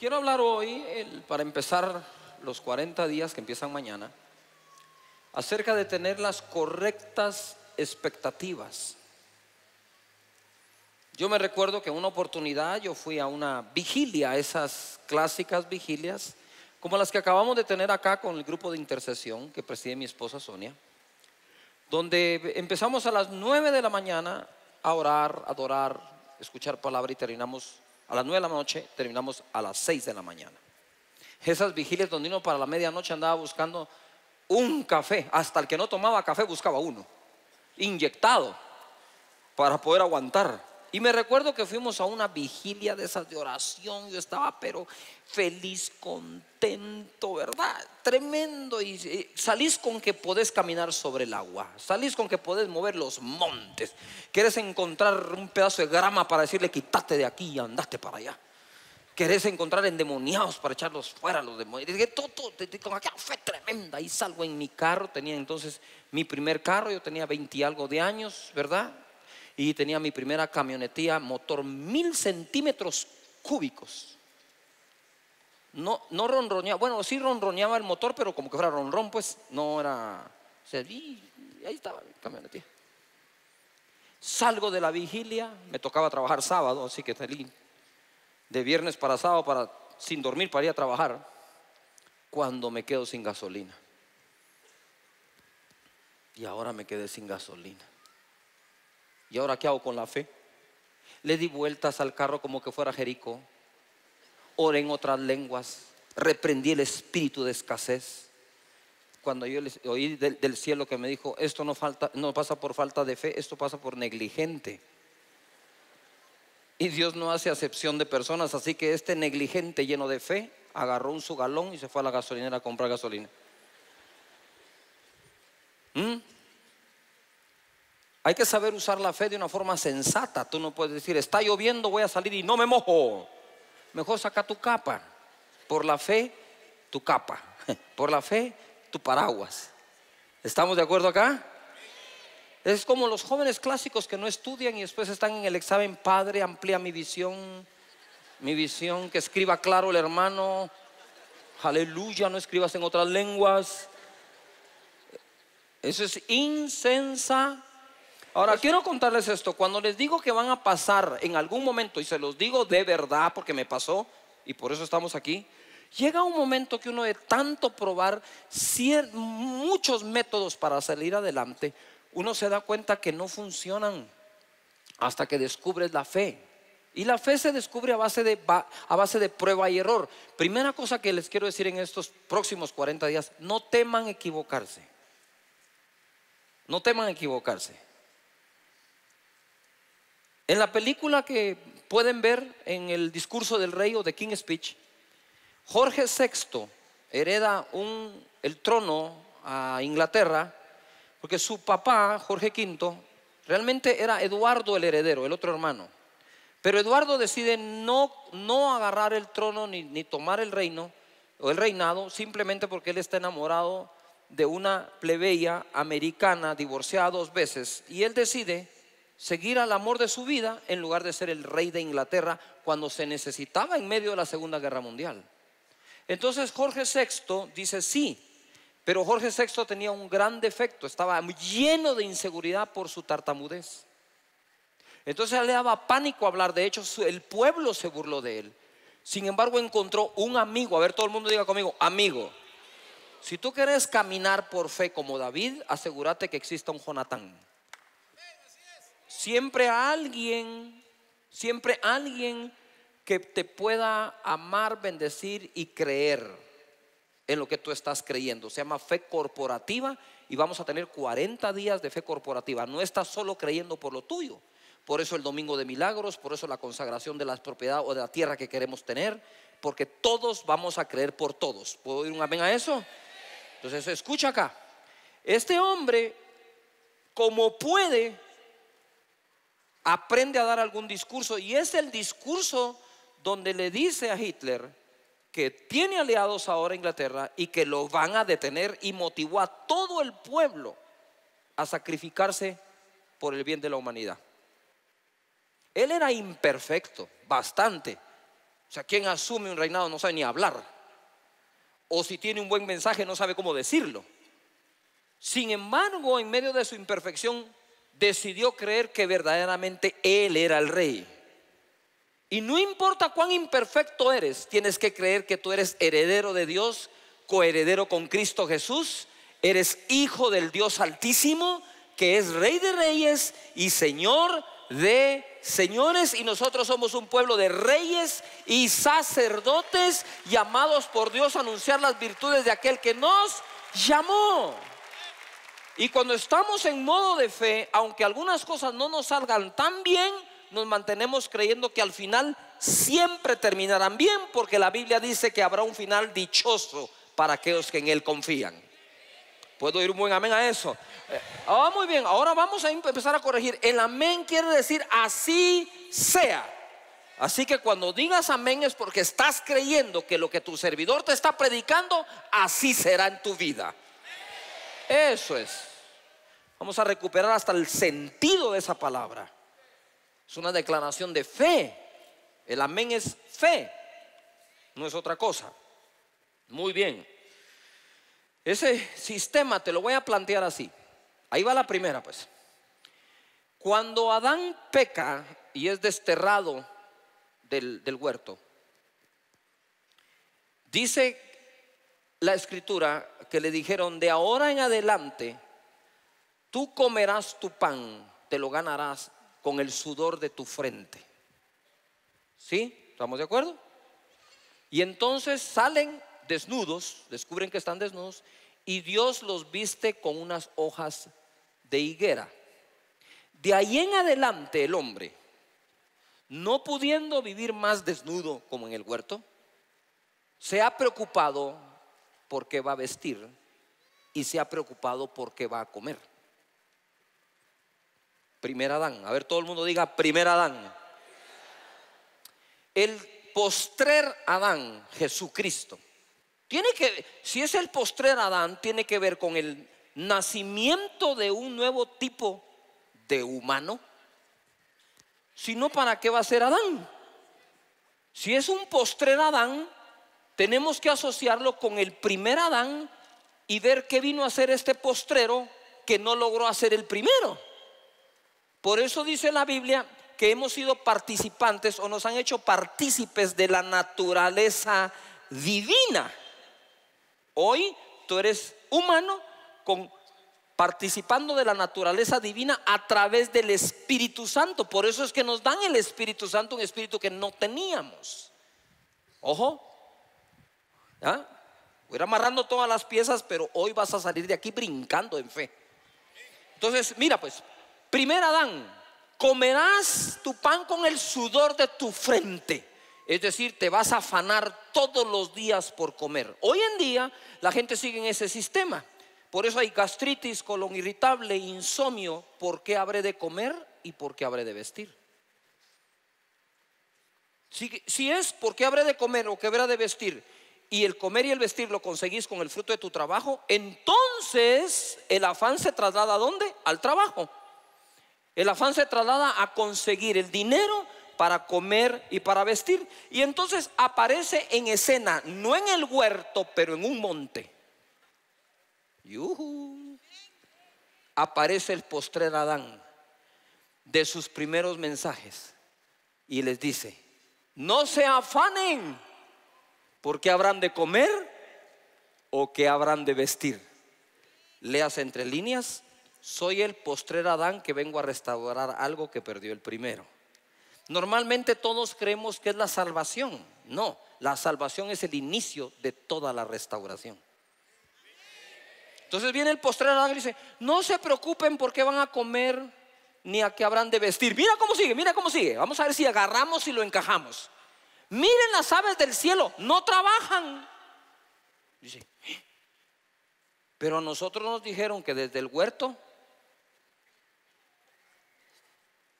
Quiero hablar hoy, para empezar los 40 días que empiezan mañana, acerca de tener las correctas expectativas. Yo me recuerdo que en una oportunidad yo fui a una vigilia, esas clásicas vigilias, como las que acabamos de tener acá con el grupo de intercesión que preside mi esposa Sonia, donde empezamos a las 9 de la mañana a orar, adorar, escuchar palabra y terminamos a las 9 de la noche, terminamos a las 6 de la mañana. Esas vigilias donde uno para la medianoche andaba buscando un café, hasta el que no tomaba café buscaba uno, inyectado, para poder aguantar. Y me recuerdo que fuimos a una vigilia de esas de oración, yo estaba pero feliz, contento, ¿verdad? Tremendo. Y, y salís con que podés caminar sobre el agua, salís con que podés mover los montes, quieres encontrar un pedazo de grama para decirle quítate de aquí y andaste para allá. Querés encontrar endemoniados para echarlos fuera los demonios. Dije, todo, todo, con aquella fe tremenda. Y salgo en mi carro. Tenía entonces mi primer carro. Yo tenía 20 y algo de años, ¿verdad? Y tenía mi primera camionetía, motor mil centímetros cúbicos. No, no ronroneaba. Bueno, sí ronroneaba el motor, pero como que fuera ronrón, pues no era. O sea, y ahí estaba mi camionetía. Salgo de la vigilia. Me tocaba trabajar sábado, así que salí de viernes para sábado para sin dormir para ir a trabajar cuando me quedo sin gasolina. Y ahora me quedé sin gasolina. ¿Y ahora qué hago con la fe? Le di vueltas al carro como que fuera Jericó. Oré en otras lenguas. Reprendí el espíritu de escasez. Cuando yo oí del, del cielo que me dijo, esto no, falta, no pasa por falta de fe, esto pasa por negligente. Y Dios no hace acepción de personas, así que este negligente lleno de fe agarró un su galón y se fue a la gasolinera a comprar gasolina. ¿Mm? Hay que saber usar la fe de una forma sensata. Tú no puedes decir, está lloviendo, voy a salir y no me mojo. Mejor saca tu capa. Por la fe, tu capa. Por la fe, tu paraguas. ¿Estamos de acuerdo acá? Es como los jóvenes clásicos que no estudian y después están en el examen, Padre, amplía mi visión, mi visión, que escriba claro el hermano, aleluya, no escribas en otras lenguas. Eso es insensa. Ahora, quiero contarles esto, cuando les digo que van a pasar en algún momento, y se los digo de verdad porque me pasó, y por eso estamos aquí, llega un momento que uno de tanto probar cier- muchos métodos para salir adelante, uno se da cuenta que no funcionan hasta que descubres la fe. Y la fe se descubre a base de, a base de prueba y error. Primera cosa que les quiero decir en estos próximos 40 días, no teman equivocarse. No teman equivocarse. En la película que pueden ver en el discurso del rey o de King Speech, Jorge VI hereda el trono a Inglaterra porque su papá, Jorge V, realmente era Eduardo el heredero, el otro hermano. Pero Eduardo decide no, no agarrar el trono ni, ni tomar el reino o el reinado simplemente porque él está enamorado de una plebeya americana divorciada dos veces y él decide seguir al amor de su vida en lugar de ser el rey de Inglaterra cuando se necesitaba en medio de la Segunda Guerra Mundial. Entonces Jorge VI dice sí, pero Jorge VI tenía un gran defecto, estaba lleno de inseguridad por su tartamudez. Entonces le daba pánico hablar, de hecho el pueblo se burló de él. Sin embargo encontró un amigo, a ver todo el mundo diga conmigo, amigo. Si tú quieres caminar por fe como David, asegúrate que exista un Jonatán. Siempre alguien, siempre alguien que te pueda amar, bendecir y creer en lo que tú estás creyendo. Se llama fe corporativa y vamos a tener 40 días de fe corporativa. No estás solo creyendo por lo tuyo. Por eso el domingo de milagros, por eso la consagración de las propiedades o de la tierra que queremos tener, porque todos vamos a creer por todos. ¿Puedo oír un amén a eso? Entonces, escucha acá. Este hombre, como puede, aprende a dar algún discurso y es el discurso donde le dice a Hitler que tiene aliados ahora Inglaterra y que lo van a detener y motivó a todo el pueblo a sacrificarse por el bien de la humanidad. Él era imperfecto, bastante, O sea, quien asume un reinado no sabe ni hablar. O si tiene un buen mensaje no sabe cómo decirlo. Sin embargo, en medio de su imperfección, decidió creer que verdaderamente Él era el rey. Y no importa cuán imperfecto eres, tienes que creer que tú eres heredero de Dios, coheredero con Cristo Jesús, eres hijo del Dios Altísimo, que es Rey de Reyes y Señor de señores y nosotros somos un pueblo de reyes y sacerdotes llamados por Dios a anunciar las virtudes de aquel que nos llamó. Y cuando estamos en modo de fe, aunque algunas cosas no nos salgan tan bien, nos mantenemos creyendo que al final siempre terminarán bien, porque la Biblia dice que habrá un final dichoso para aquellos que en Él confían. ¿Puedo ir un buen amén a eso? Eh, ah, muy bien, ahora vamos a empezar a corregir. El amén quiere decir así sea. Así que cuando digas amén es porque estás creyendo que lo que tu servidor te está predicando, así será en tu vida. Eso es. Vamos a recuperar hasta el sentido de esa palabra. Es una declaración de fe. El amén es fe, no es otra cosa. Muy bien. Ese sistema te lo voy a plantear así. Ahí va la primera, pues. Cuando Adán peca y es desterrado del, del huerto, dice la escritura que le dijeron, de ahora en adelante, tú comerás tu pan, te lo ganarás con el sudor de tu frente. ¿Sí? ¿Estamos de acuerdo? Y entonces salen desnudos, descubren que están desnudos, y Dios los viste con unas hojas de higuera. De ahí en adelante el hombre, no pudiendo vivir más desnudo como en el huerto, se ha preocupado por qué va a vestir y se ha preocupado por qué va a comer. Primer Adán, a ver todo el mundo diga primer Adán. El postrer Adán, Jesucristo, tiene que, si es el postrer Adán, tiene que ver con el nacimiento de un nuevo tipo de humano. Si no, ¿para qué va a ser Adán? Si es un postrer Adán, tenemos que asociarlo con el primer Adán y ver qué vino a hacer este postrero que no logró hacer el primero. Por eso dice la Biblia que hemos sido participantes o nos han hecho partícipes de la naturaleza divina. Hoy tú eres humano con, participando de la naturaleza divina a través del Espíritu Santo. Por eso es que nos dan el Espíritu Santo, un espíritu que no teníamos. Ojo. ¿Ya? Voy a ir amarrando todas las piezas, pero hoy vas a salir de aquí brincando en fe. Entonces, mira pues, primer Adán, comerás tu pan con el sudor de tu frente. Es decir, te vas a afanar todos los días por comer. Hoy en día la gente sigue en ese sistema. Por eso hay gastritis, colon irritable, insomnio. ¿Por qué habré de comer y por qué habré de vestir? Si, si es por qué habré de comer o qué habré de vestir y el comer y el vestir lo conseguís con el fruto de tu trabajo, entonces el afán se traslada a dónde? Al trabajo. El afán se traslada a conseguir el dinero para comer y para vestir. Y entonces aparece en escena, no en el huerto, pero en un monte. Aparece el postrer Adán de sus primeros mensajes y les dice, no se afanen, porque habrán de comer o que habrán de vestir. Leas entre líneas, soy el postrer Adán que vengo a restaurar algo que perdió el primero. Normalmente todos creemos que es la salvación. No, la salvación es el inicio de toda la restauración. Entonces viene el postrero y dice, no se preocupen porque van a comer ni a qué habrán de vestir. Mira cómo sigue, mira cómo sigue. Vamos a ver si agarramos y lo encajamos. Miren las aves del cielo, no trabajan. Dice, pero a nosotros nos dijeron que desde el huerto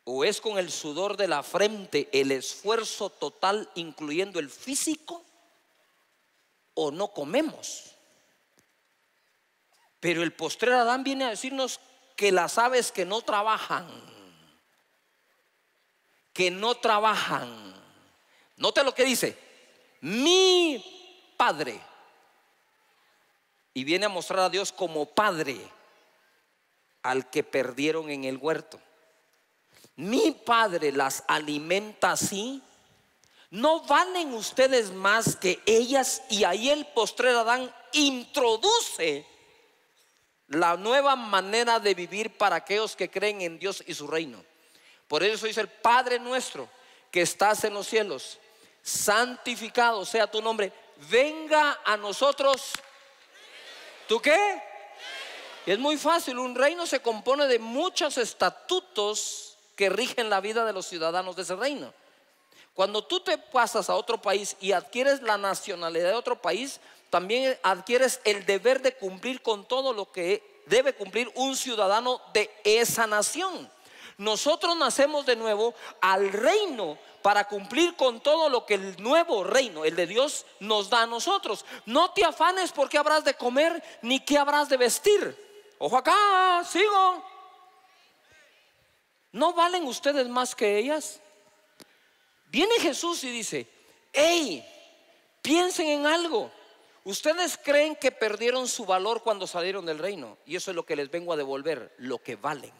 o es con el sudor de la frente el esfuerzo total, incluyendo el físico, o no comemos. Pero el postrer Adán viene a decirnos que las aves que no trabajan, que no trabajan, Note lo que dice, mi Padre. Y viene a mostrar a Dios como Padre al que perdieron en el huerto. Mi Padre las alimenta así. ¿No valen ustedes más que ellas? Y ahí el postrer Adán introduce la nueva manera de vivir para aquellos que creen en Dios y su reino. Por eso dice el Padre nuestro que estás en los cielos, santificado sea tu nombre, venga a nosotros. ¿Tú qué? Es muy fácil, un reino se compone de muchos estatutos que rigen la vida de los ciudadanos de ese reino. Cuando tú te pasas a otro país y adquieres la nacionalidad de otro país, también adquieres el deber de cumplir con todo lo que debe cumplir un ciudadano de esa nación. Nosotros nacemos de nuevo al reino para cumplir con todo lo que el nuevo reino, el de Dios, nos da a nosotros. No te afanes porque habrás de comer ni qué habrás de vestir. Ojo acá, sigo. ¿No valen ustedes más que ellas? Viene Jesús y dice, hey, piensen en algo. Ustedes creen que perdieron su valor cuando salieron del reino. Y eso es lo que les vengo a devolver, lo que valen.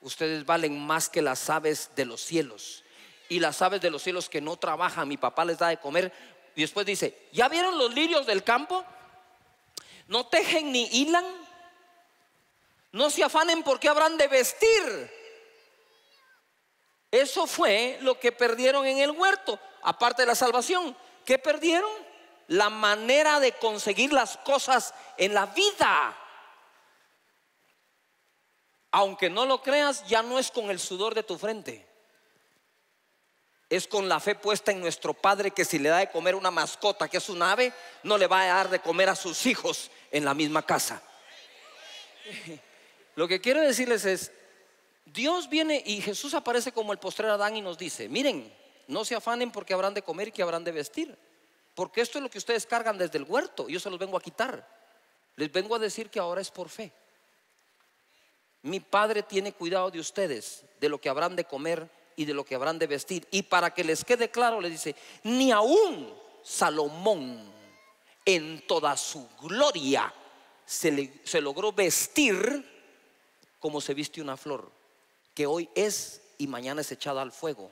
Ustedes valen más que las aves de los cielos. Y las aves de los cielos que no trabajan, mi papá les da de comer. Y después dice, ¿ya vieron los lirios del campo? No tejen ni hilan. No se afanen porque habrán de vestir. Eso fue lo que perdieron en el huerto, aparte de la salvación. ¿Qué perdieron? La manera de conseguir las cosas en la vida. Aunque no lo creas, ya no es con el sudor de tu frente. Es con la fe puesta en nuestro Padre que si le da de comer una mascota que es un ave, no le va a dar de comer a sus hijos en la misma casa. Lo que quiero decirles es, Dios viene y Jesús aparece como el postrer Adán y nos dice, miren, no se afanen porque habrán de comer y que habrán de vestir. Porque esto es lo que ustedes cargan desde el huerto. Yo se los vengo a quitar. Les vengo a decir que ahora es por fe. Mi Padre tiene cuidado de ustedes, de lo que habrán de comer y de lo que habrán de vestir. Y para que les quede claro, le dice, ni aún Salomón en toda su gloria se, se logró vestir como se viste una flor que hoy es y mañana es echada al fuego,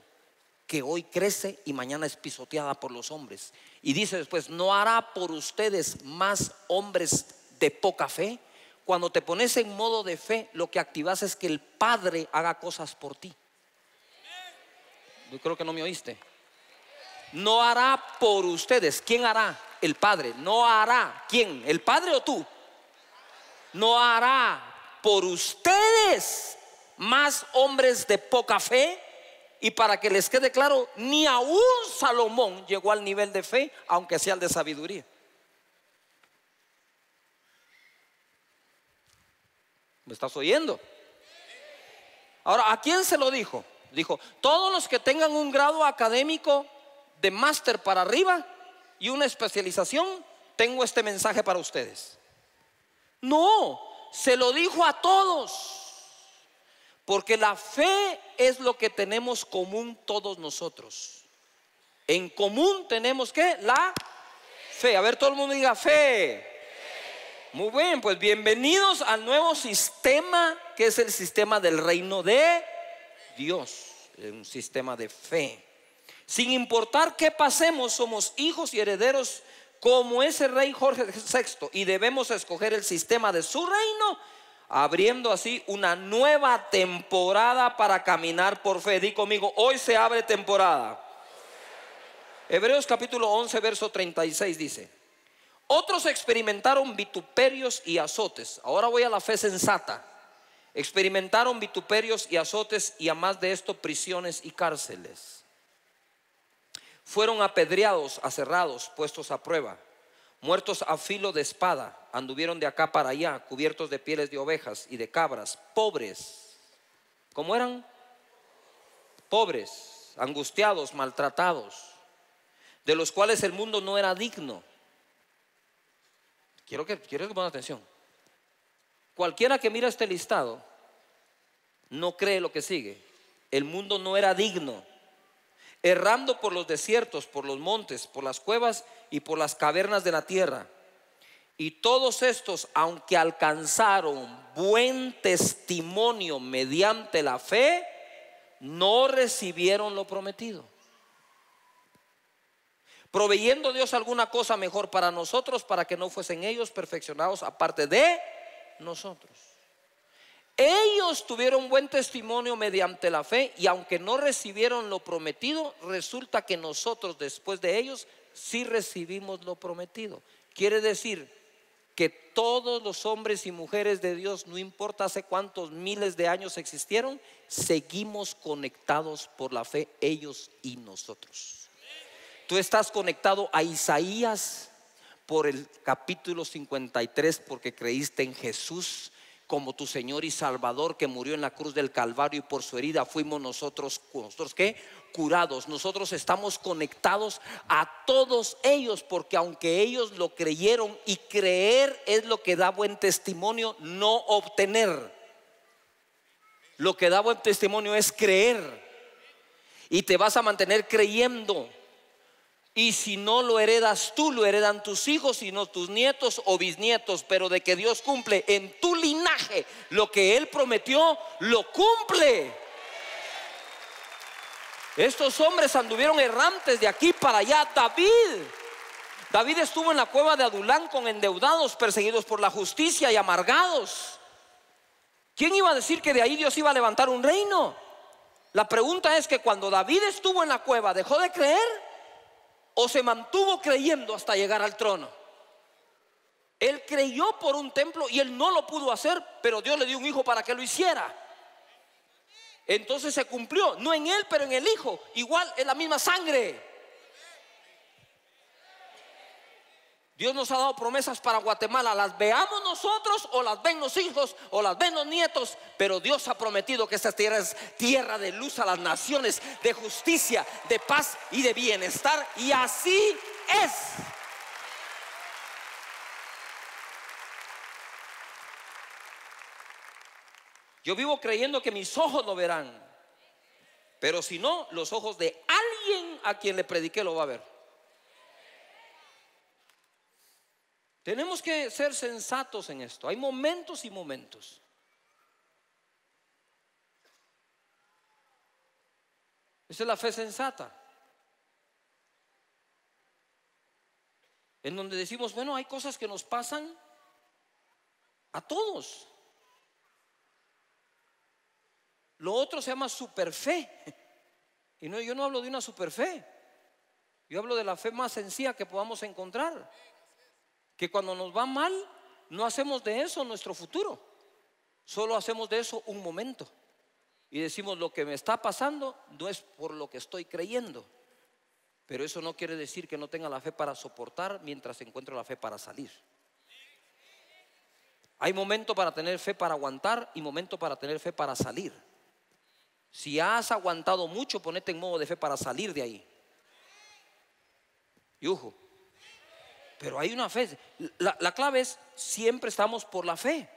que hoy crece y mañana es pisoteada por los hombres. Y dice después, ¿no hará por ustedes más hombres de poca fe? Cuando te pones en modo de fe, lo que activas es que el Padre haga cosas por ti. Yo creo que no me oíste. No hará por ustedes. ¿Quién hará? El Padre. No hará. ¿Quién? ¿El Padre o tú? No hará por ustedes más hombres de poca fe. Y para que les quede claro, ni aún Salomón llegó al nivel de fe, aunque sea el de sabiduría. ¿Me estás oyendo? Ahora, ¿a quién se lo dijo? Dijo, todos los que tengan un grado académico de máster para arriba y una especialización, tengo este mensaje para ustedes. No, se lo dijo a todos. Porque la fe es lo que tenemos común todos nosotros. En común tenemos que la fe. A ver, todo el mundo diga fe. Muy bien, pues bienvenidos al nuevo sistema que es el sistema del reino de Dios. Un sistema de fe. Sin importar qué pasemos, somos hijos y herederos como ese rey Jorge VI y debemos escoger el sistema de su reino abriendo así una nueva temporada para caminar por fe. Di conmigo, hoy se abre temporada. Hebreos capítulo 11, verso 36 dice, otros experimentaron vituperios y azotes. Ahora voy a la fe sensata. Experimentaron vituperios y azotes y a más de esto prisiones y cárceles. Fueron apedreados, aserrados, puestos a prueba muertos a filo de espada, anduvieron de acá para allá, cubiertos de pieles de ovejas y de cabras, pobres. ¿Cómo eran? Pobres, angustiados, maltratados, de los cuales el mundo no era digno. Quiero que, quiero que atención. Cualquiera que mira este listado no cree lo que sigue. El mundo no era digno. Errando por los desiertos, por los montes, por las cuevas y por las cavernas de la tierra. Y todos estos, aunque alcanzaron buen testimonio mediante la fe, no recibieron lo prometido. Proveyendo Dios alguna cosa mejor para nosotros, para que no fuesen ellos perfeccionados aparte de nosotros. Ellos tuvieron buen testimonio mediante la fe y aunque no recibieron lo prometido, resulta que nosotros después de ellos sí recibimos lo prometido. Quiere decir que todos los hombres y mujeres de Dios, no importa hace cuántos miles de años existieron, seguimos conectados por la fe, ellos y nosotros. Tú estás conectado a Isaías por el capítulo 53 porque creíste en Jesús como tu Señor y Salvador que murió en la cruz del Calvario y por su herida fuimos nosotros, nosotros? Curados. Nosotros estamos conectados a todos ellos porque aunque ellos lo creyeron y creer es lo que da buen testimonio, no obtener. Lo que da buen testimonio es creer. Y te vas a mantener creyendo y si no lo heredas tú, lo heredan tus hijos, y no tus nietos o bisnietos. Pero de que Dios cumple en tu linaje lo que Él prometió, lo cumple. Estos hombres anduvieron errantes de aquí para allá. David. David estuvo en la cueva de Adulán con endeudados, perseguidos por la justicia y amargados. ¿Quién iba a decir que de ahí Dios iba a levantar un reino? La pregunta es que cuando David estuvo en la cueva, ¿dejó de creer? O se mantuvo creyendo hasta llegar al trono. Él creyó por un templo y él no lo pudo hacer, pero Dios le dio un hijo para que lo hiciera. Entonces se cumplió, no en él, pero en el hijo. Igual es la misma sangre. Dios nos ha dado promesas para Guatemala. Las veamos nosotros o las ven los hijos o las ven los nietos. Pero Dios ha prometido que esta tierra es tierra de luz a las naciones, de justicia, de paz y de bienestar. Y así es. Yo vivo creyendo que mis ojos lo verán. Pero si no, los ojos de alguien a quien le prediqué lo va a ver. Tenemos que ser sensatos en esto. Hay momentos y momentos. Esa es la fe sensata. En donde decimos, bueno, hay cosas que nos pasan a todos. Lo otro se llama superfe. Y no, yo no hablo de una superfe. Yo hablo de la fe más sencilla que podamos encontrar que cuando nos va mal, no hacemos de eso nuestro futuro, solo hacemos de eso un momento. Y decimos, lo que me está pasando no es por lo que estoy creyendo, pero eso no quiere decir que no tenga la fe para soportar mientras encuentro la fe para salir. Hay momento para tener fe para aguantar y momento para tener fe para salir. Si has aguantado mucho, ponete en modo de fe para salir de ahí. Y ojo, pero hay una fe. La, clave es, siempre estamos por la fe.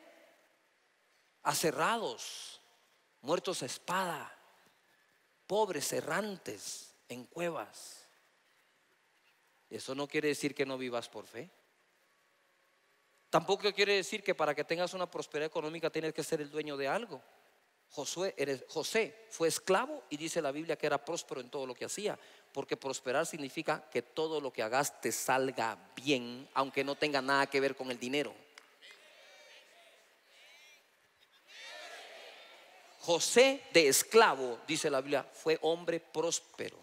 Acerrados, muertos a espada, pobres, errantes en cuevas. Eso no quiere decir que no vivas por fe. Tampoco quiere decir que para que tengas una prosperidad económica tienes que ser el dueño de algo. Josué, eres, José fue esclavo y dice la Biblia que era próspero en todo lo que hacía, porque prosperar significa que todo lo que hagas te salga bien, aunque no tenga nada que ver con el dinero. José de esclavo, dice la Biblia, fue hombre próspero.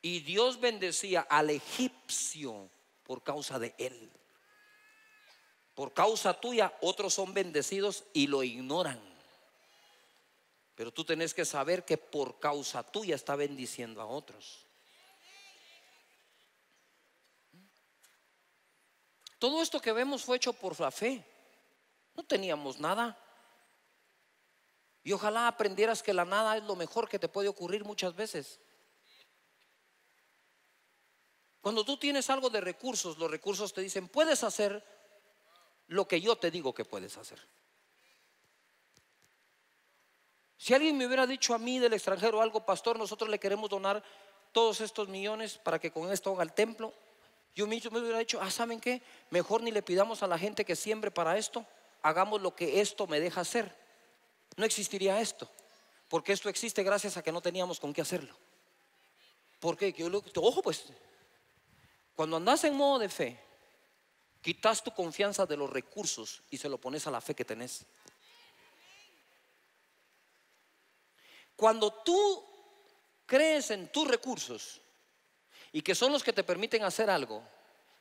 Y Dios bendecía al egipcio por causa de él. Por causa tuya, otros son bendecidos y lo ignoran. Pero tú tenés que saber que por causa tuya está bendiciendo a otros. Todo esto que vemos fue hecho por la fe. No teníamos nada. Y ojalá aprendieras que la nada es lo mejor que te puede ocurrir muchas veces. Cuando tú tienes algo de recursos, los recursos te dicen, puedes hacer lo que yo te digo que puedes hacer. Si alguien me hubiera dicho a mí del extranjero algo, pastor, nosotros le queremos donar todos estos millones para que con esto haga el templo, yo mismo me hubiera dicho, ah, ¿saben qué? Mejor ni le pidamos a la gente que siembre para esto, hagamos lo que esto me deja hacer. No existiría esto, porque esto existe gracias a que no teníamos con qué hacerlo. Porque yo lo, ojo pues, cuando andas en modo de fe, quitas tu confianza de los recursos y se lo pones a la fe que tenés. Cuando tú crees en tus recursos y que son los que te permiten hacer algo,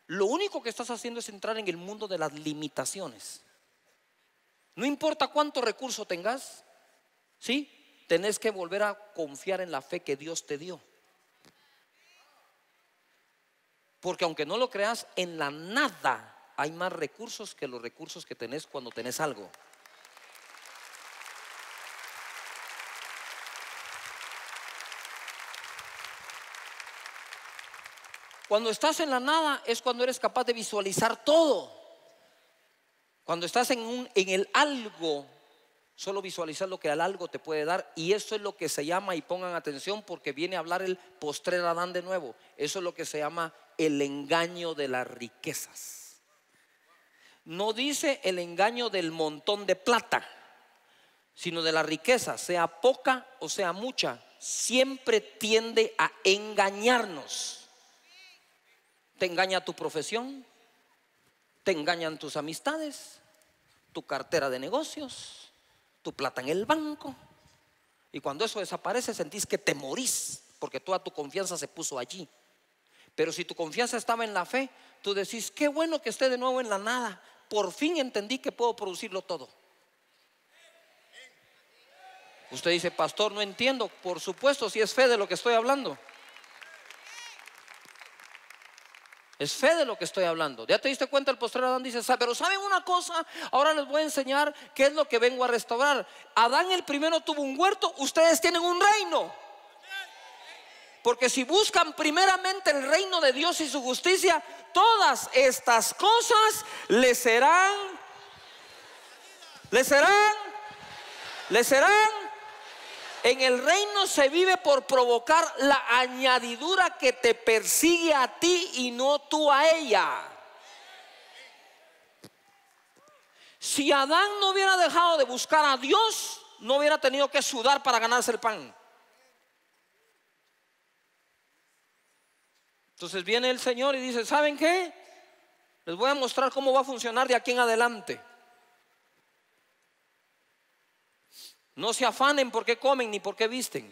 lo único que estás haciendo es entrar en el mundo de las limitaciones. No importa cuánto recurso tengas, ¿sí? Tenés que volver a confiar en la fe que Dios te dio. Porque aunque no lo creas, en la nada hay más recursos que los recursos que tenés cuando tenés algo. Cuando estás en la nada es cuando eres capaz de visualizar todo. Cuando estás en, un, en el algo, solo visualizar lo que al algo te puede dar. Y eso es lo que se llama, y pongan atención porque viene a hablar el postrer Adán de nuevo. Eso es lo que se llama el engaño de las riquezas. No dice el engaño del montón de plata, sino de la riqueza, sea poca o sea mucha, siempre tiende a engañarnos. Te engaña tu profesión, te engañan tus amistades, tu cartera de negocios, tu plata en el banco. Y cuando eso desaparece sentís que te morís porque toda tu confianza se puso allí. Pero si tu confianza estaba en la fe, tú decís, qué bueno que esté de nuevo en la nada. Por fin entendí que puedo producirlo todo. Usted dice, pastor, no entiendo. Por supuesto, si es fe de lo que estoy hablando. Es fe de lo que estoy hablando. Ya te diste cuenta, el postre Adán dice, pero ¿saben una cosa? Ahora les voy a enseñar qué es lo que vengo a restaurar. Adán el primero tuvo un huerto, ustedes tienen un reino. Porque si buscan primeramente el reino de Dios y su justicia, todas estas cosas les serán, les serán, les serán en el reino se vive por provocar la añadidura que te persigue a ti y no tú a ella. Si Adán no hubiera dejado de buscar a Dios, no hubiera tenido que sudar para ganarse el pan. Entonces viene el Señor y dice, ¿saben qué? Les voy a mostrar cómo va a funcionar de aquí en adelante. No se afanen por qué comen ni por qué visten.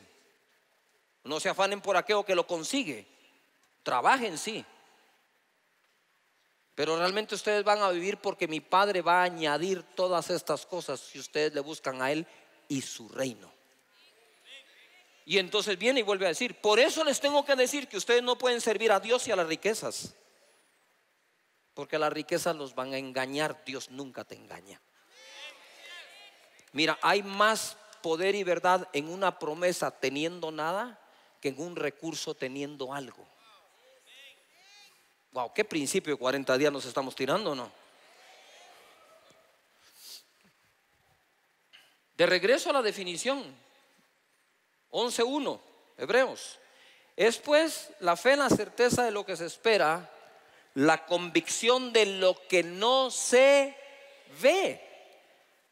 No se afanen por aquello que lo consigue. Trabajen, sí. Pero realmente ustedes van a vivir porque mi Padre va a añadir todas estas cosas si ustedes le buscan a Él y su reino. Y entonces viene y vuelve a decir, por eso les tengo que decir que ustedes no pueden servir a Dios y a las riquezas. Porque las riquezas los van a engañar, Dios nunca te engaña. Mira, hay más poder y verdad en una promesa teniendo nada que en un recurso teniendo algo. Wow, qué principio de 40 días nos estamos tirando, ¿no? De regreso a la definición, 11.1, Hebreos. Es pues la fe en la certeza de lo que se espera, la convicción de lo que no se ve.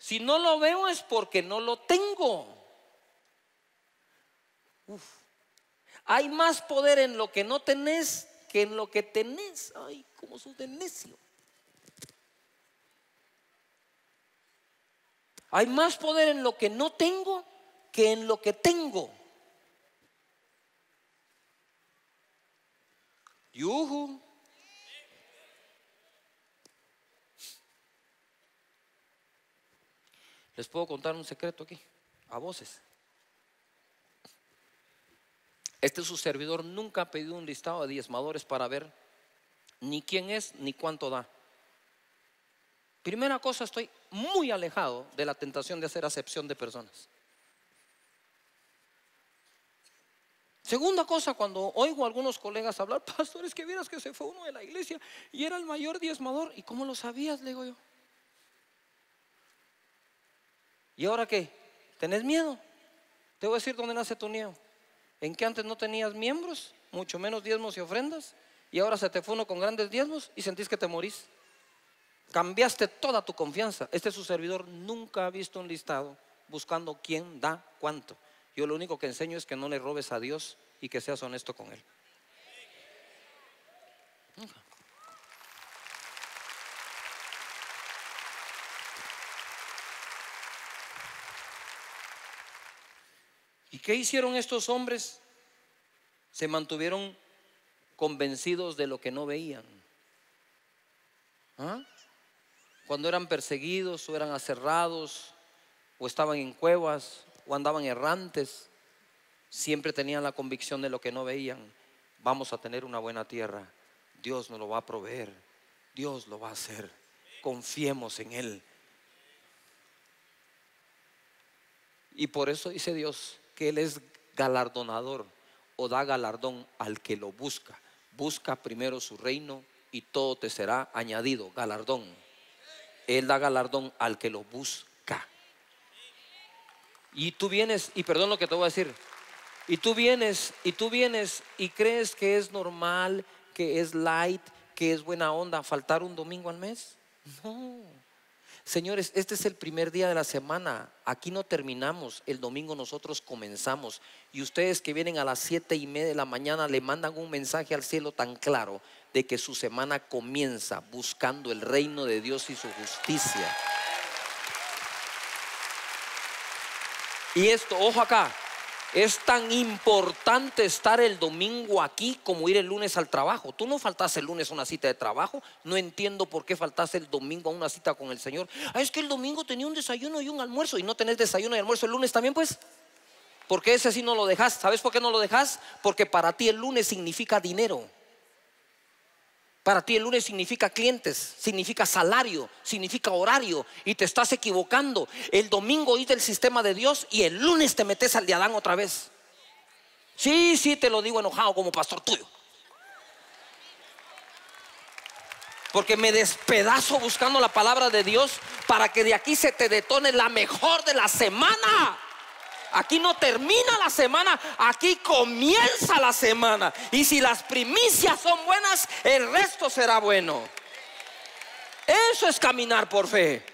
Si no lo veo es porque no lo tengo. Hay más poder en lo que no tenés que en lo que tenés. Ay, como sos de necio. Hay más poder en lo que no tengo que en lo que tengo. Yuhu. Les puedo contar un secreto aquí, a voces. Este su servidor nunca ha pedido un listado de diezmadores para ver ni quién es ni cuánto da. Primera cosa, estoy muy alejado de la tentación de hacer acepción de personas. Segunda cosa, cuando oigo a algunos colegas hablar, pastores, que vieras que se fue uno de la iglesia y era el mayor diezmador. ¿Y cómo lo sabías? Le digo yo. ¿Y ahora qué? ¿Tenés miedo? Te voy a decir dónde nace tu niño. En que antes no tenías miembros, mucho menos diezmos y ofrendas, y ahora se te fue uno con grandes diezmos y sentís que te morís. Cambiaste toda tu confianza. Este su servidor nunca ha visto un listado buscando quién da cuánto. Yo lo único que enseño es que no le robes a Dios y que seas honesto con Él. ¿Y qué hicieron estos hombres? Se mantuvieron convencidos de lo que no veían. ¿Ah? Cuando eran perseguidos o eran aserrados o estaban en cuevas o andaban errantes, siempre tenían la convicción de lo que no veían. Vamos a tener una buena tierra. Dios nos lo va a proveer. Dios lo va a hacer. Confiemos en Él. Y por eso dice Dios, que Él es galardonador o da galardón al que lo busca. Busca primero su reino y todo te será añadido, galardón. Él da galardón al que lo busca. Y tú vienes, y perdón lo que te voy a decir, y tú vienes, y tú vienes y crees que es normal, que es light, que es buena onda faltar un domingo al mes. No. Señores, este es el primer día de la semana. Aquí no terminamos. El domingo nosotros comenzamos. Y ustedes que vienen a las siete y media de la mañana le mandan un mensaje al cielo tan claro de que su semana comienza buscando el reino de Dios y su justicia. Y esto, ojo acá, es tan importante estar el domingo aquí como ir el lunes al trabajo. Tú no faltas el lunes a una cita de trabajo. No entiendo por qué faltas el domingo a una cita con el Señor. Ah, es que el domingo tenía un desayuno y un almuerzo y no tenés desayuno y almuerzo el lunes también, pues. Porque ese sí no lo dejas. ¿Sabes por qué no lo dejas? Porque para ti el lunes significa dinero. Para ti el lunes significa clientes, significa salario, significa horario y te estás equivocando. El domingo oíste el sistema de Dios y el lunes te metes al de Adán otra vez. Sí, sí, te lo digo enojado como pastor tuyo. Porque me despedazo buscando la palabra de Dios para que de aquí se te detone la mejor de la semana. Aquí no termina la semana, aquí comienza la semana. Y si las primicias son buenas, el resto será bueno. Eso es caminar por fe.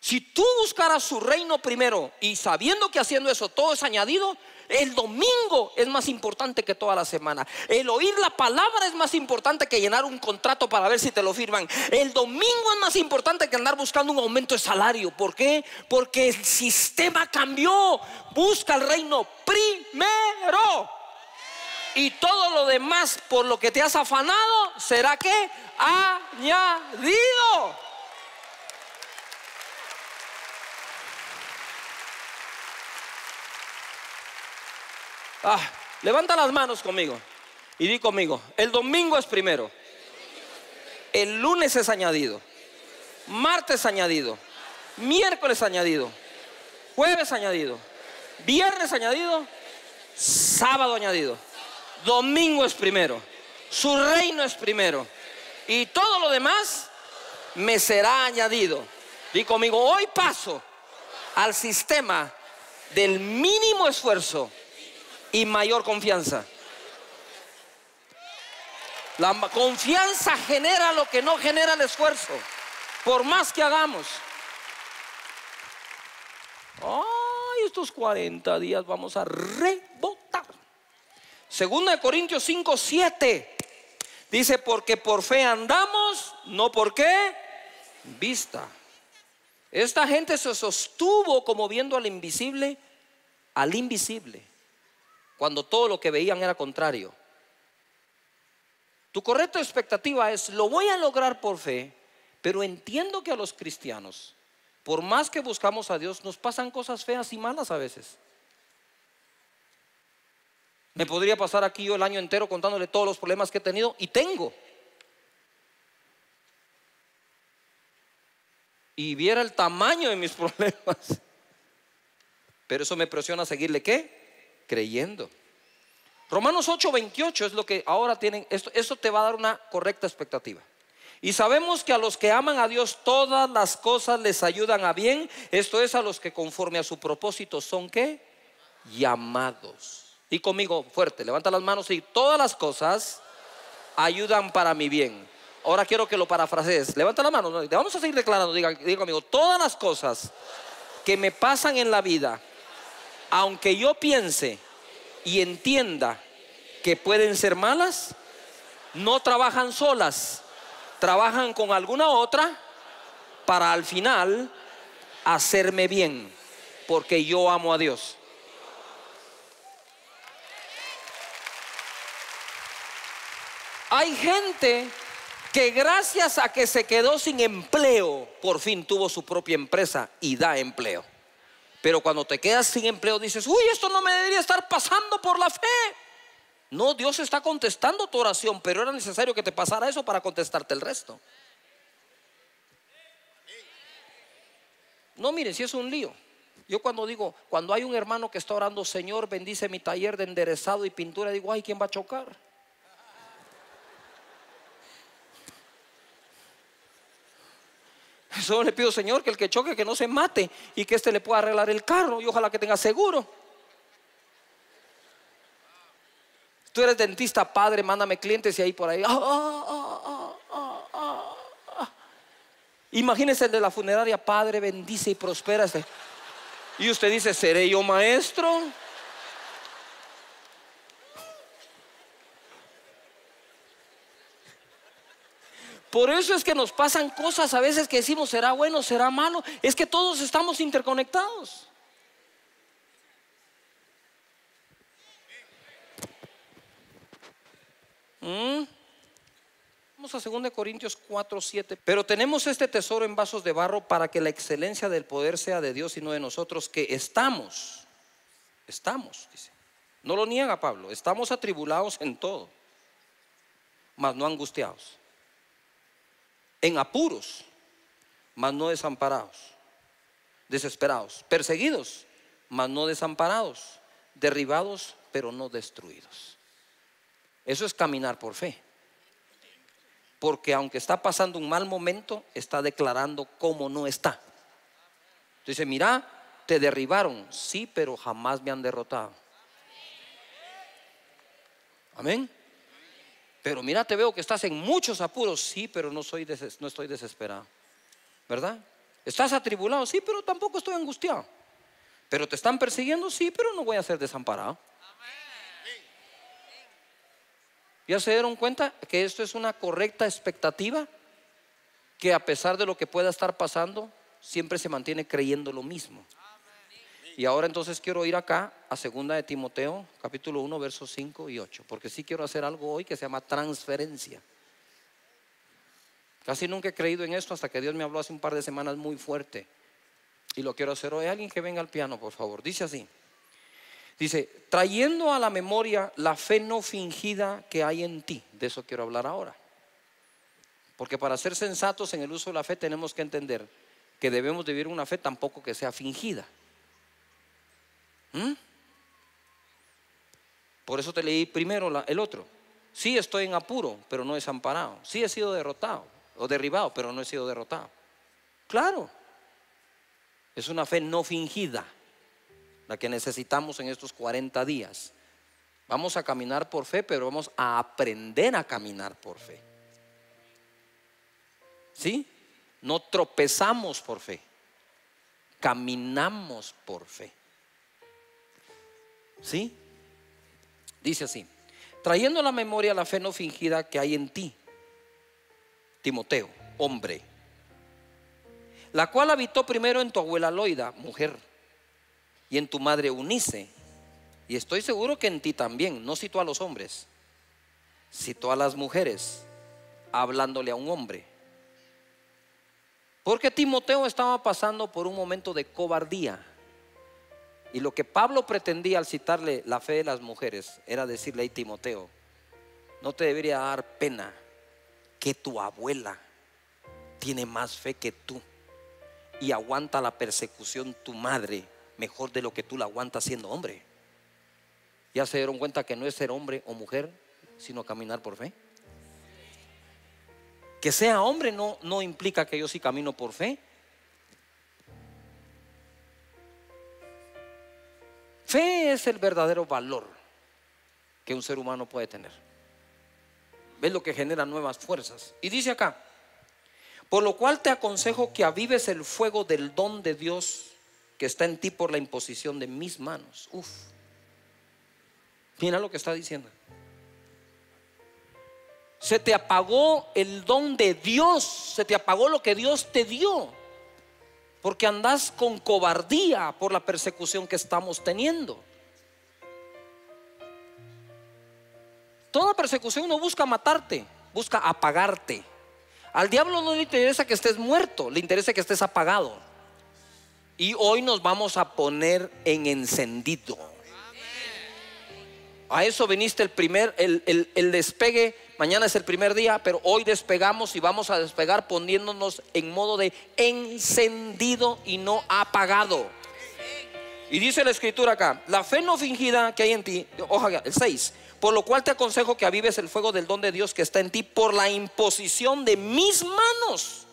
Si tú buscaras su reino primero y sabiendo que haciendo eso todo es añadido, el domingo es más importante que toda la semana. El oír la palabra es más importante que llenar un contrato para ver si te lo firman. El domingo es más importante que andar buscando un aumento de salario. ¿Por qué? Porque el sistema cambió. Busca el reino primero. Y todo lo demás por lo que te has afanado será que añadido. Ah, levanta las manos conmigo y di conmigo, el domingo es primero, el lunes es añadido, martes añadido, miércoles añadido, jueves añadido, viernes añadido, sábado añadido, domingo es primero, su reino es primero y todo lo demás me será añadido. Di conmigo, hoy paso al sistema del mínimo esfuerzo y mayor confianza. La confianza genera lo que no genera el esfuerzo, por más que hagamos. Ay, estos 40 días vamos a rebotar. Segunda de Corintios 5, 7. Dice, porque por fe andamos, no por qué vista. Esta gente se sostuvo como viendo al invisible, al invisible cuando todo lo que veían era contrario. Tu correcta expectativa es, lo voy a lograr por fe, pero entiendo que a los cristianos, por más que buscamos a Dios, nos pasan cosas feas y malas a veces. Me podría pasar aquí yo el año entero contándole todos los problemas que he tenido y tengo. Y viera el tamaño de mis problemas. Pero eso me presiona a seguirle qué? Creyendo. Romanos 8, 28 es lo que ahora tienen, esto, te va a dar una correcta expectativa. Y sabemos que a los que aman a Dios todas las cosas les ayudan a bien. Esto es a los que conforme a su propósito son qué? Llamados. Y conmigo fuerte, levanta las manos y todas las cosas ayudan para mi bien. Ahora quiero que lo parafrasees. Levanta la mano. Vamos a seguir declarando. Diga, diga conmigo, todas las cosas que me pasan en la vida, aunque yo piense y entienda que pueden ser malas, no trabajan solas trabajan con alguna otra para al final hacerme bien, porque yo amo a Dios. Hay gente que gracias a que se quedó sin empleo, por fin tuvo su propia empresa y da empleo. Pero cuando te quedas sin empleo dices, uy, esto no me debería estar pasando por la fe. No, Dios está contestando tu oración, pero era necesario que te pasara eso para contestarte el resto. No, miren, si es un lío. Yo cuando digo, cuando hay un hermano que está orando, Señor, bendice mi taller de enderezado y pintura, digo, ay, ¿quién va a chocar? Solo le pido, Señor, que el que choque, que no se mate y que éste le pueda arreglar el carro y ojalá que tenga seguro. Tú eres dentista, padre, mándame clientes y ahí por ahí. Ah, ah, ah, Imagínese el de la funeraria, padre, bendice y prospera. Este. Y usted dice, ¿seré yo maestro? Por eso es que nos pasan cosas a veces que decimos, ¿será bueno, será malo? Es que todos estamos interconectados. ¿Mm? Vamos a 2 Corintios 4, 7. Pero tenemos este tesoro en vasos de barro para que la excelencia del poder sea de Dios y no de nosotros, que estamos, estamos, dice. No lo niega Pablo, estamos atribulados en todo, mas no angustiados. En apuros, mas no desamparados. Desesperados, perseguidos, mas no desamparados. Derribados, pero no destruidos. Eso es caminar por fe. Porque aunque está pasando un mal momento, está declarando cómo no está. Dice, mira, te derribaron, sí, pero jamás me han derrotado. Amén. Pero mira, te veo que estás en muchos apuros, sí, pero no, soy no estoy desesperado. ¿Verdad? Estás atribulado, sí, pero tampoco estoy angustiado. Pero te están persiguiendo, sí, pero no voy a ser desamparado. ¿Ya se dieron cuenta que esto es una correcta expectativa? Que a pesar de lo que pueda estar pasando, siempre se mantiene creyendo lo mismo. Y ahora entonces quiero ir acá a segunda de Timoteo, capítulo 1, versos 5 y 8, porque sí quiero hacer algo hoy que se llama transferencia. Casi nunca he creído en esto hasta que Dios me habló hace un par de semanas muy fuerte. Y lo quiero hacer hoy. Alguien que venga al piano, por favor. Dice así. Dice, trayendo a la memoria la fe no fingida que hay en ti. De eso quiero hablar ahora. Porque para ser sensatos en el uso de la fe tenemos que entender que debemos vivir una fe tampoco que sea fingida. ¿Mm? Por eso te leí primero el otro. Sí estoy en apuro, pero no desamparado. Sí he sido derrotado o derribado, pero no he sido derrotado. Claro. Es una fe no fingida la que necesitamos en estos 40 días. Vamos a caminar por fe, pero vamos a aprender a caminar por fe. ¿Sí? No tropezamos por fe, caminamos por fe. ¿Sí? Dice así, trayendo a la memoria la fe no fingida que hay en ti, Timoteo, hombre, la cual habitó primero en tu abuela Loida, mujer y en tu madre Unice. Y estoy seguro que en ti también, no citó a los hombres, citó a las mujeres, hablándole a un hombre. Porque Timoteo estaba pasando por un momento de cobardía. Y lo que Pablo pretendía al citarle la fe de las mujeres era decirle a Timoteo, no te debería dar pena que tu abuela tiene más fe que tú y aguanta la persecución tu madre mejor de lo que tú la aguantas siendo hombre. ¿Ya se dieron cuenta que no es ser hombre o mujer, sino caminar por fe? Que sea hombre no, no implica que yo sí camino por fe. Fe es el verdadero valor que un ser humano puede tener. ¿Ves lo que genera nuevas fuerzas? Y dice acá, por lo cual te aconsejo que avives el fuego del don de Dios que está en ti por la imposición de mis manos. Uf. Mira lo que está diciendo. Se te apagó el don de Dios, se te apagó lo que Dios te dio, porque andas con cobardía por la persecución que estamos teniendo. Toda persecución no busca matarte, busca apagarte. Al diablo no le interesa que estés muerto, le interesa que estés apagado. Y hoy nos vamos a poner en encendido. A eso viniste el primer, el, el, despegue. Mañana es el primer día, pero hoy despegamos y vamos a despegar poniéndonos en modo de encendido y no apagado. Y dice la escritura acá, la fe no fingida que hay en ti, ojalá, el 6, por lo cual te aconsejo que avives el fuego del don de Dios que está en ti por la imposición de mis manos.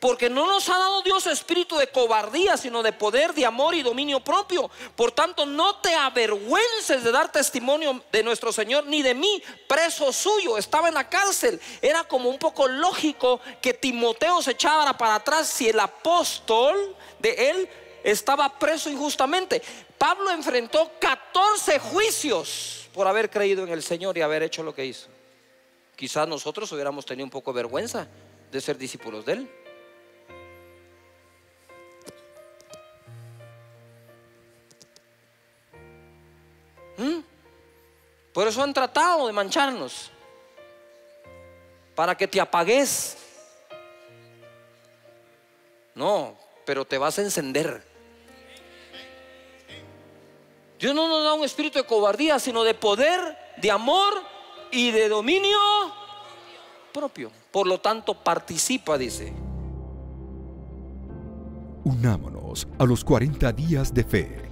Porque no nos ha dado Dios espíritu de cobardía, sino de poder, de amor y dominio propio. Por tanto, no te avergüences de dar testimonio de nuestro Señor, ni de mí, preso suyo. Estaba en la cárcel. Era como un poco lógico que Timoteo se echara para atrás si el apóstol de él estaba preso injustamente. Pablo enfrentó 14 juicios por haber creído en el Señor y haber hecho lo que hizo. Quizás nosotros hubiéramos tenido un poco de vergüenza de ser discípulos de él. ¿Mm? Por eso han tratado de mancharnos. Para que te apagues. No, pero te vas a encender. Dios no nos da un espíritu de cobardía, sino de poder, de amor y de dominio propio. Por lo tanto, participa, dice. Unámonos a los 40 días de fe